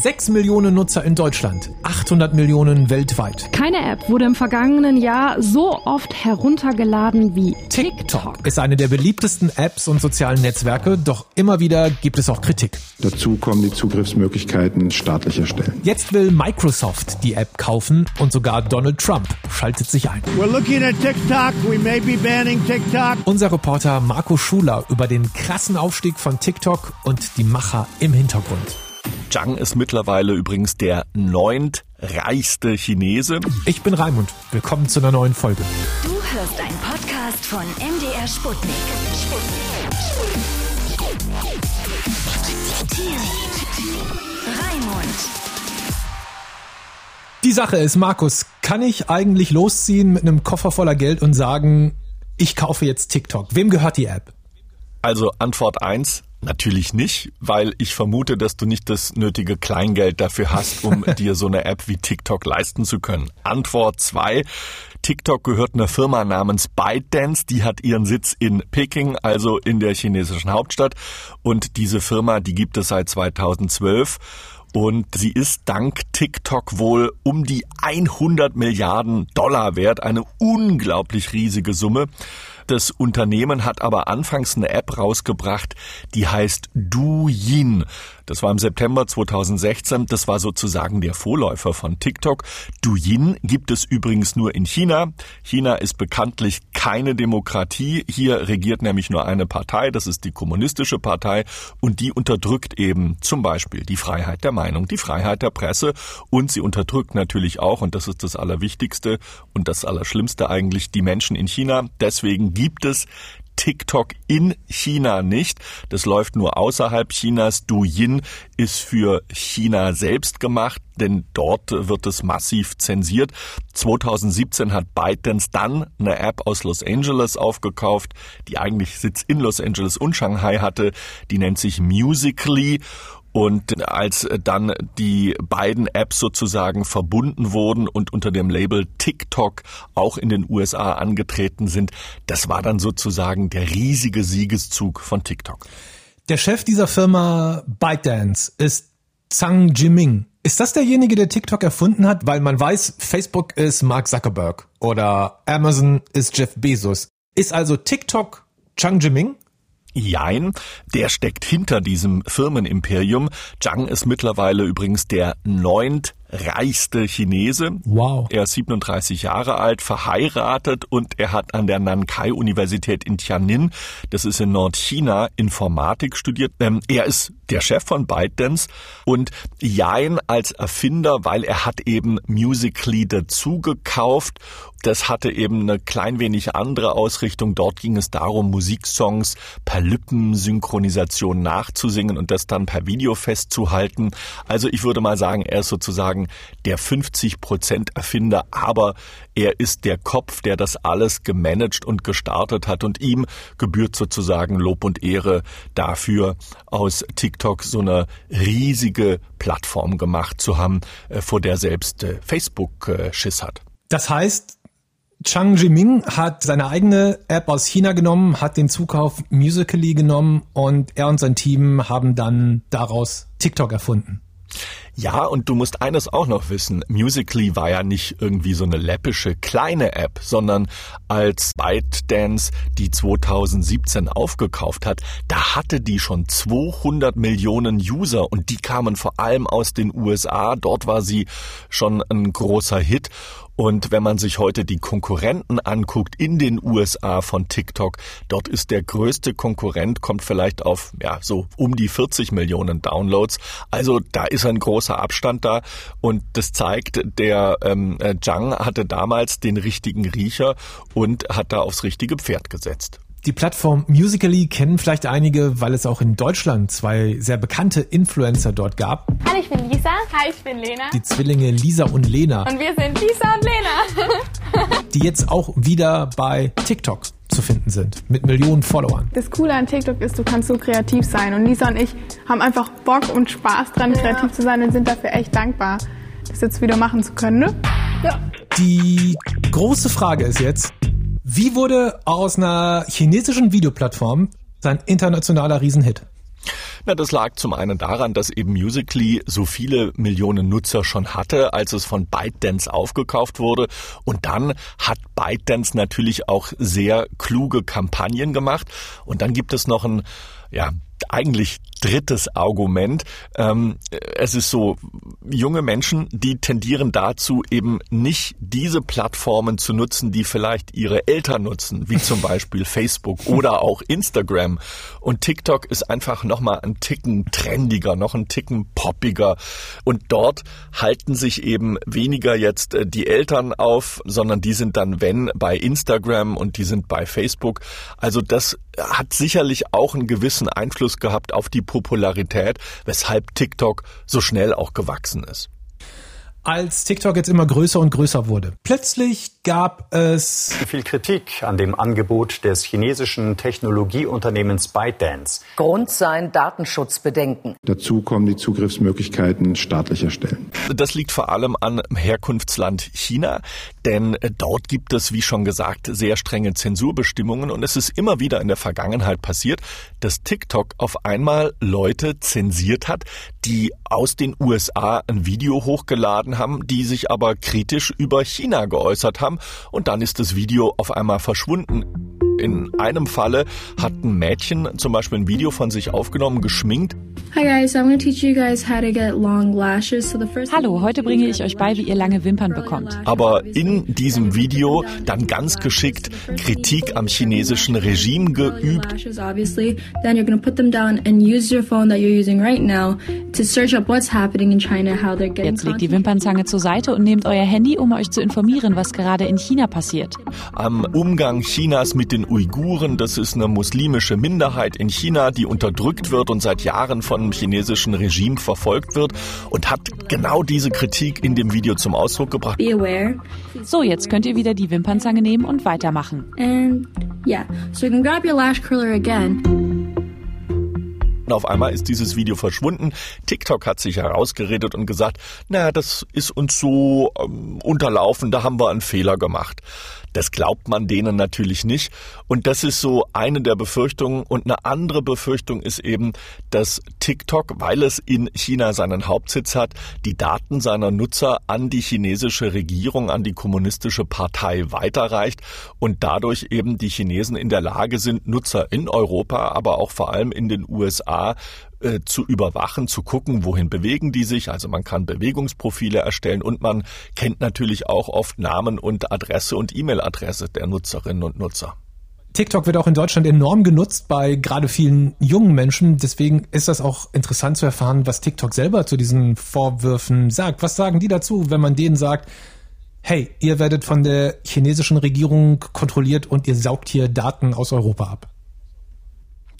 6 Millionen Nutzer in Deutschland, 800 Millionen weltweit. Keine App wurde im vergangenen Jahr so oft heruntergeladen wie TikTok. TikTok ist eine der beliebtesten Apps und sozialen Netzwerke, doch immer wieder gibt es auch Kritik. Dazu kommen die Zugriffsmöglichkeiten staatlicher Stellen. Jetzt will Microsoft die App kaufen und sogar Donald Trump schaltet sich ein. We're looking at TikTok. We may be banning TikTok. Unser Reporter Marco Schuler über den krassen Aufstieg von TikTok und die Macher im Hintergrund. Zhang ist mittlerweile übrigens der neuntreichste Chinese. Ich bin Raimund. Willkommen zu einer neuen Folge. Du hörst einen Podcast von MDR Sputnik. Sputnik. Raimund. Die Sache ist, Markus, kann ich eigentlich losziehen mit einem Koffer voller Geld und sagen, ich kaufe jetzt TikTok? Wem gehört die App? Also Antwort eins Natürlich nicht, weil ich vermute, dass du nicht das nötige Kleingeld dafür hast, um dir so eine App wie TikTok leisten zu können. Antwort zwei: TikTok gehört einer Firma namens ByteDance, die hat ihren Sitz in Peking, also in der chinesischen Hauptstadt. Und diese Firma, die gibt es seit 2012. Und sie ist dank TikTok wohl um die 100 Milliarden Dollar wert, eine unglaublich riesige Summe. Das Unternehmen hat aber anfangs eine App rausgebracht, die heißt Douyin. Das war im September 2016. Das war sozusagen der Vorläufer von TikTok. Douyin gibt es übrigens nur in China. China ist bekanntlich keine Demokratie. Hier regiert nämlich nur eine Partei. Das ist die kommunistische Partei. Und die unterdrückt eben zum Beispiel die Freiheit der Meinung, die Freiheit der Presse. Und sie unterdrückt natürlich auch, und das ist das Allerwichtigste und das Allerschlimmste eigentlich, die Menschen in China. Deswegen gibt es TikTok in China nicht. Das läuft nur außerhalb Chinas. Douyin ist für China selbst gemacht, denn dort wird es massiv zensiert. 2017 hat ByteDance dann eine App aus Los Angeles aufgekauft, die eigentlich Sitz in Los Angeles und Shanghai hatte. Die nennt sich Musically und als dann die beiden Apps sozusagen verbunden wurden und unter dem Label TikTok auch in den USA angetreten sind, das war dann sozusagen der riesige Siegeszug von TikTok. Der Chef dieser Firma ByteDance ist Zhang Jiming. Ist das derjenige, der TikTok erfunden hat? Weil man weiß, Facebook ist Mark Zuckerberg oder Amazon ist Jeff Bezos. Ist also TikTok Zhang Jiming? Jein, der steckt hinter diesem Firmenimperium. Zhang ist mittlerweile übrigens der neunt reichste Chinese. Wow. Er ist 37 Jahre alt, verheiratet und er hat an der Nankai-Universität in Tianjin, das ist in Nordchina, Informatik studiert. Ähm, er ist der Chef von ByteDance und Jain als Erfinder, weil er hat eben Musically dazugekauft. Das hatte eben eine klein wenig andere Ausrichtung. Dort ging es darum, Musiksongs per Lippensynchronisation nachzusingen und das dann per Video festzuhalten. Also ich würde mal sagen, er ist sozusagen der 50 Prozent Erfinder, aber er ist der Kopf, der das alles gemanagt und gestartet hat und ihm gebührt sozusagen Lob und Ehre dafür, aus TikTok so eine riesige Plattform gemacht zu haben, äh, vor der selbst äh, Facebook äh, Schiss hat. Das heißt, Chang Jiming hat seine eigene App aus China genommen, hat den Zukauf Musically genommen und er und sein Team haben dann daraus TikTok erfunden. Ja, und du musst eines auch noch wissen. Musically war ja nicht irgendwie so eine läppische kleine App, sondern als ByteDance die 2017 aufgekauft hat, da hatte die schon 200 Millionen User und die kamen vor allem aus den USA. Dort war sie schon ein großer Hit. Und wenn man sich heute die Konkurrenten anguckt in den USA von TikTok, dort ist der größte Konkurrent, kommt vielleicht auf, ja, so um die 40 Millionen Downloads. Also da ist ein großer Abstand da. Und das zeigt, der ähm, Zhang hatte damals den richtigen Riecher und hat da aufs richtige Pferd gesetzt. Die Plattform Musically kennen vielleicht einige, weil es auch in Deutschland zwei sehr bekannte Influencer dort gab. Hallo, ich bin Lisa. Hi, ich bin Lena. Die Zwillinge Lisa und Lena. Und wir sind Lisa und Lena. die jetzt auch wieder bei TikTok zu finden sind, mit Millionen Followern. Das Coole an TikTok ist, du kannst so kreativ sein. Und Lisa und ich haben einfach Bock und Spaß dran, kreativ ja. zu sein und sind dafür echt dankbar, das jetzt wieder machen zu können. Ne? Ja. Die große Frage ist jetzt, wie wurde aus einer chinesischen Videoplattform sein internationaler Riesenhit? Na, das lag zum einen daran, dass eben Musically so viele Millionen Nutzer schon hatte, als es von ByteDance aufgekauft wurde. Und dann hat ByteDance natürlich auch sehr kluge Kampagnen gemacht. Und dann gibt es noch ein ja, eigentlich drittes Argument. Ähm, es ist so, junge Menschen, die tendieren dazu, eben nicht diese Plattformen zu nutzen, die vielleicht ihre Eltern nutzen, wie zum Beispiel Facebook oder auch Instagram. Und TikTok ist einfach nochmal ein Ticken trendiger, noch ein Ticken poppiger. Und dort halten sich eben weniger jetzt äh, die Eltern auf, sondern die sind dann, wenn, bei Instagram und die sind bei Facebook. Also das hat sicherlich auch einen gewissen Einfluss gehabt auf die Popularität, weshalb TikTok so schnell auch gewachsen ist als TikTok jetzt immer größer und größer wurde. Plötzlich gab es viel Kritik an dem Angebot des chinesischen Technologieunternehmens ByteDance. Grund seien Datenschutzbedenken. Dazu kommen die Zugriffsmöglichkeiten staatlicher Stellen. Das liegt vor allem an Herkunftsland China, denn dort gibt es, wie schon gesagt, sehr strenge Zensurbestimmungen und es ist immer wieder in der Vergangenheit passiert, dass TikTok auf einmal Leute zensiert hat, die aus den USA ein Video hochgeladen haben, die sich aber kritisch über China geäußert haben und dann ist das Video auf einmal verschwunden. In einem Falle hat ein Mädchen zum Beispiel ein Video von sich aufgenommen, geschminkt. Hallo, heute bringe ich euch bei, wie ihr lange Wimpern bekommt. Aber in diesem Video dann ganz geschickt Kritik am chinesischen Regime geübt. Jetzt legt die Wimpernzange zur Seite und nehmt euer Handy, um euch zu informieren, was gerade in China passiert. Am Umgang Chinas mit den Uiguren. Das ist eine muslimische Minderheit in China, die unterdrückt wird und seit Jahren vom chinesischen Regime verfolgt wird und hat genau diese Kritik in dem Video zum Ausdruck gebracht. So, jetzt könnt ihr wieder die Wimpernzange nehmen und weitermachen. And yeah, so you can grab your lash curler again. Und auf einmal ist dieses Video verschwunden. TikTok hat sich herausgeredet und gesagt, na, das ist uns so ähm, unterlaufen, da haben wir einen Fehler gemacht. Das glaubt man denen natürlich nicht. Und das ist so eine der Befürchtungen. Und eine andere Befürchtung ist eben, dass TikTok, weil es in China seinen Hauptsitz hat, die Daten seiner Nutzer an die chinesische Regierung, an die kommunistische Partei weiterreicht und dadurch eben die Chinesen in der Lage sind, Nutzer in Europa, aber auch vor allem in den USA äh, zu überwachen, zu gucken, wohin bewegen die sich. Also man kann Bewegungsprofile erstellen und man kennt natürlich auch oft Namen und Adresse und E-Mail-Adresse der Nutzerinnen und Nutzer. TikTok wird auch in Deutschland enorm genutzt bei gerade vielen jungen Menschen. Deswegen ist das auch interessant zu erfahren, was TikTok selber zu diesen Vorwürfen sagt. Was sagen die dazu, wenn man denen sagt, hey, ihr werdet von der chinesischen Regierung kontrolliert und ihr saugt hier Daten aus Europa ab?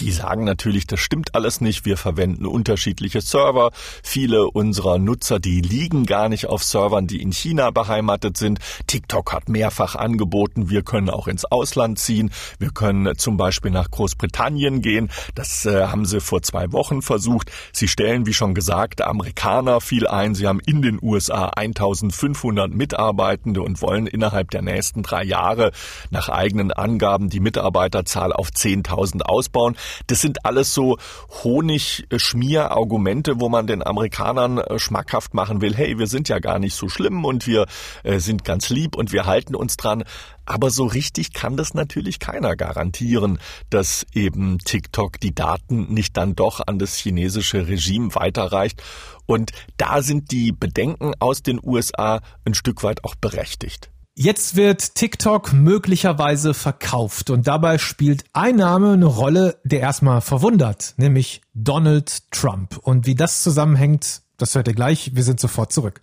Die sagen natürlich, das stimmt alles nicht. Wir verwenden unterschiedliche Server. Viele unserer Nutzer, die liegen gar nicht auf Servern, die in China beheimatet sind. TikTok hat mehrfach angeboten, wir können auch ins Ausland ziehen. Wir können zum Beispiel nach Großbritannien gehen. Das äh, haben sie vor zwei Wochen versucht. Sie stellen, wie schon gesagt, Amerikaner viel ein. Sie haben in den USA 1500 Mitarbeitende und wollen innerhalb der nächsten drei Jahre nach eigenen Angaben die Mitarbeiterzahl auf 10.000 ausbauen. Das sind alles so Honigschmier-Argumente, wo man den Amerikanern äh, schmackhaft machen will, hey, wir sind ja gar nicht so schlimm und wir äh, sind ganz lieb und wir halten uns dran. Aber so richtig kann das natürlich keiner garantieren, dass eben TikTok die Daten nicht dann doch an das chinesische Regime weiterreicht. Und da sind die Bedenken aus den USA ein Stück weit auch berechtigt. Jetzt wird TikTok möglicherweise verkauft und dabei spielt ein Name eine Rolle, der erstmal verwundert, nämlich Donald Trump. Und wie das zusammenhängt, das hört ihr gleich. Wir sind sofort zurück.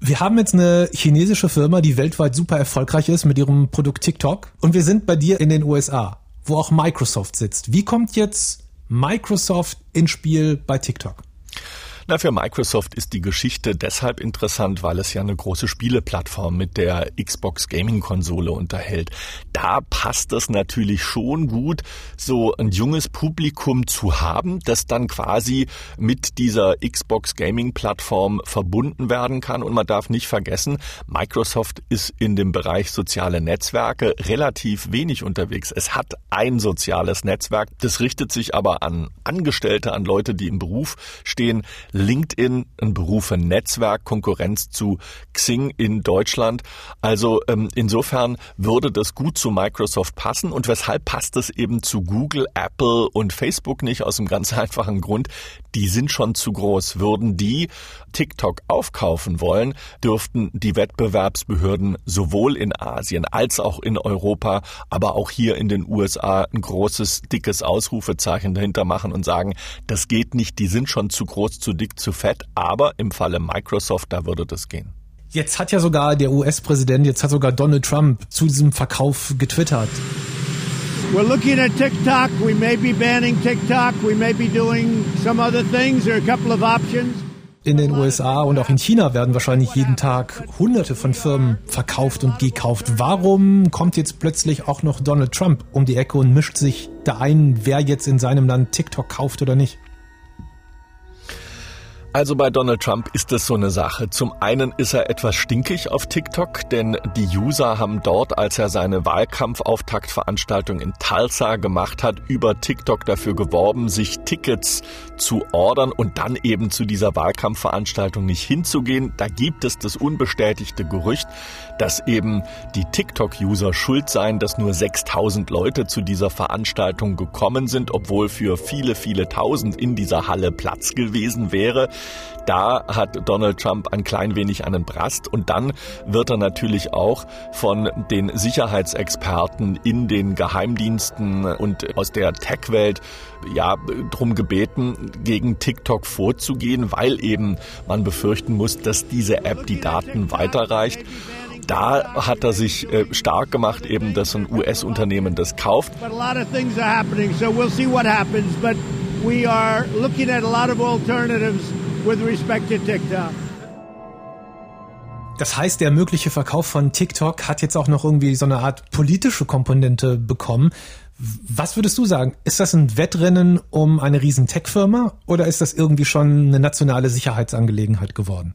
wir haben jetzt eine chinesische Firma, die weltweit super erfolgreich ist mit ihrem Produkt TikTok. Und wir sind bei dir in den USA, wo auch Microsoft sitzt. Wie kommt jetzt Microsoft ins Spiel bei TikTok? Na, für Microsoft ist die Geschichte deshalb interessant, weil es ja eine große Spieleplattform mit der Xbox Gaming Konsole unterhält. Da passt es natürlich schon gut, so ein junges Publikum zu haben, das dann quasi mit dieser Xbox Gaming Plattform verbunden werden kann. Und man darf nicht vergessen, Microsoft ist in dem Bereich soziale Netzwerke relativ wenig unterwegs. Es hat ein soziales Netzwerk, das richtet sich aber an Angestellte, an Leute, die im Beruf stehen. LinkedIn, ein Berufe Netzwerk, Konkurrenz zu Xing in Deutschland. Also ähm, insofern würde das gut zu Microsoft passen. Und weshalb passt es eben zu Google, Apple und Facebook nicht? Aus einem ganz einfachen Grund. Die sind schon zu groß. Würden die TikTok aufkaufen wollen, dürften die Wettbewerbsbehörden sowohl in Asien als auch in Europa, aber auch hier in den USA ein großes, dickes Ausrufezeichen dahinter machen und sagen, das geht nicht, die sind schon zu groß, zu dick, zu fett, aber im Falle Microsoft, da würde das gehen. Jetzt hat ja sogar der US-Präsident, jetzt hat sogar Donald Trump zu diesem Verkauf getwittert. We're looking at TikTok. We may be banning TikTok. We may be doing some other things. Are a couple of options. In den USA und auch in China werden wahrscheinlich jeden Tag hunderte von Firmen verkauft und gekauft. Warum kommt jetzt plötzlich auch noch Donald Trump um die Ecke und mischt sich da ein, wer jetzt in seinem Land TikTok kauft oder nicht? Also bei Donald Trump ist das so eine Sache. Zum einen ist er etwas stinkig auf TikTok, denn die User haben dort, als er seine Wahlkampfauftaktveranstaltung in Tulsa gemacht hat, über TikTok dafür geworben, sich Tickets zu ordern und dann eben zu dieser Wahlkampfveranstaltung nicht hinzugehen. Da gibt es das unbestätigte Gerücht, dass eben die TikTok-User schuld seien, dass nur 6000 Leute zu dieser Veranstaltung gekommen sind, obwohl für viele, viele tausend in dieser Halle Platz gewesen wäre. Da hat Donald Trump ein klein wenig einen Brast und dann wird er natürlich auch von den Sicherheitsexperten in den Geheimdiensten und aus der Tech-Welt ja drum gebeten, gegen TikTok vorzugehen, weil eben man befürchten muss, dass diese App die Daten weiterreicht da hat er sich äh, stark gemacht, eben, dass ein US-Unternehmen das kauft. So we'll with respect to TikTok. Das heißt, der mögliche Verkauf von TikTok hat jetzt auch noch irgendwie so eine Art politische Komponente bekommen. Was würdest du sagen? Ist das ein Wettrennen um eine riesen Tech-Firma oder ist das irgendwie schon eine nationale Sicherheitsangelegenheit geworden?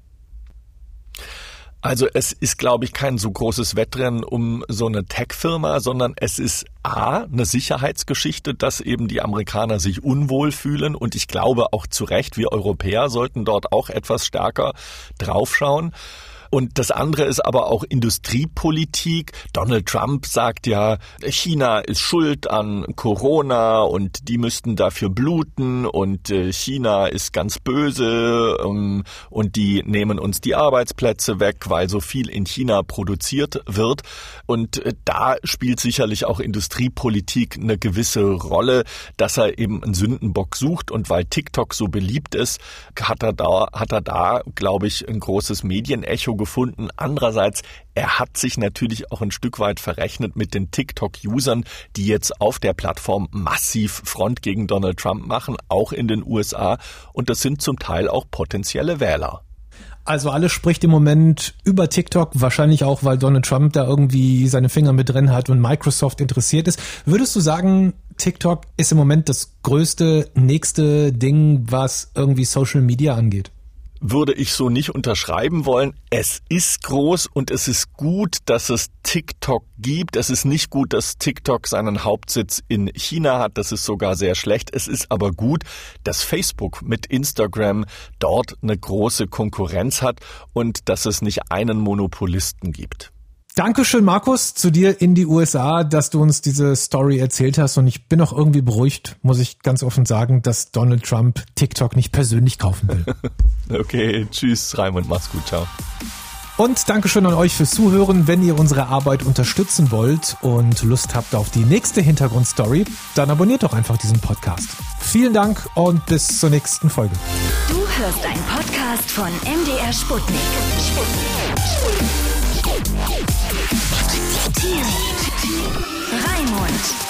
Also es ist, glaube ich, kein so großes Wettrennen um so eine Tech-Firma, sondern es ist A, eine Sicherheitsgeschichte, dass eben die Amerikaner sich unwohl fühlen und ich glaube auch zu Recht, wir Europäer sollten dort auch etwas stärker draufschauen. Und das andere ist aber auch Industriepolitik. Donald Trump sagt ja, China ist schuld an Corona und die müssten dafür bluten und äh, China ist ganz böse ähm, und die nehmen uns die Arbeitsplätze weg, weil so viel in China produziert wird. Und äh, da spielt sicherlich auch Industriepolitik eine gewisse Rolle, dass er eben einen Sündenbock sucht und weil TikTok so beliebt ist, hat er da, hat er da, glaube ich, ein großes Medienecho gefunden. Andererseits, er hat sich natürlich auch ein Stück weit verrechnet mit den TikTok-Usern, die jetzt auf der Plattform massiv Front gegen Donald Trump machen, auch in den USA. Und das sind zum Teil auch potenzielle Wähler. Also alles spricht im Moment über TikTok, wahrscheinlich auch, weil Donald Trump da irgendwie seine Finger mit drin hat und Microsoft interessiert ist. Würdest du sagen, TikTok ist im Moment das größte, nächste Ding, was irgendwie Social Media angeht? Würde ich so nicht unterschreiben wollen. Es ist groß und es ist gut, dass es TikTok gibt. Es ist nicht gut, dass TikTok seinen Hauptsitz in China hat. Das ist sogar sehr schlecht. Es ist aber gut, dass Facebook mit Instagram dort eine große Konkurrenz hat und dass es nicht einen Monopolisten gibt. Dankeschön, Markus, zu dir in die USA, dass du uns diese Story erzählt hast. Und ich bin auch irgendwie beruhigt, muss ich ganz offen sagen, dass Donald Trump TikTok nicht persönlich kaufen will. okay, tschüss, Raimund, mach's gut, ciao. Und Dankeschön an euch fürs Zuhören. Wenn ihr unsere Arbeit unterstützen wollt und Lust habt auf die nächste Hintergrundstory, dann abonniert doch einfach diesen Podcast. Vielen Dank und bis zur nächsten Folge. Du hörst einen Podcast von MDR Sputnik. Sputnik. Raimund.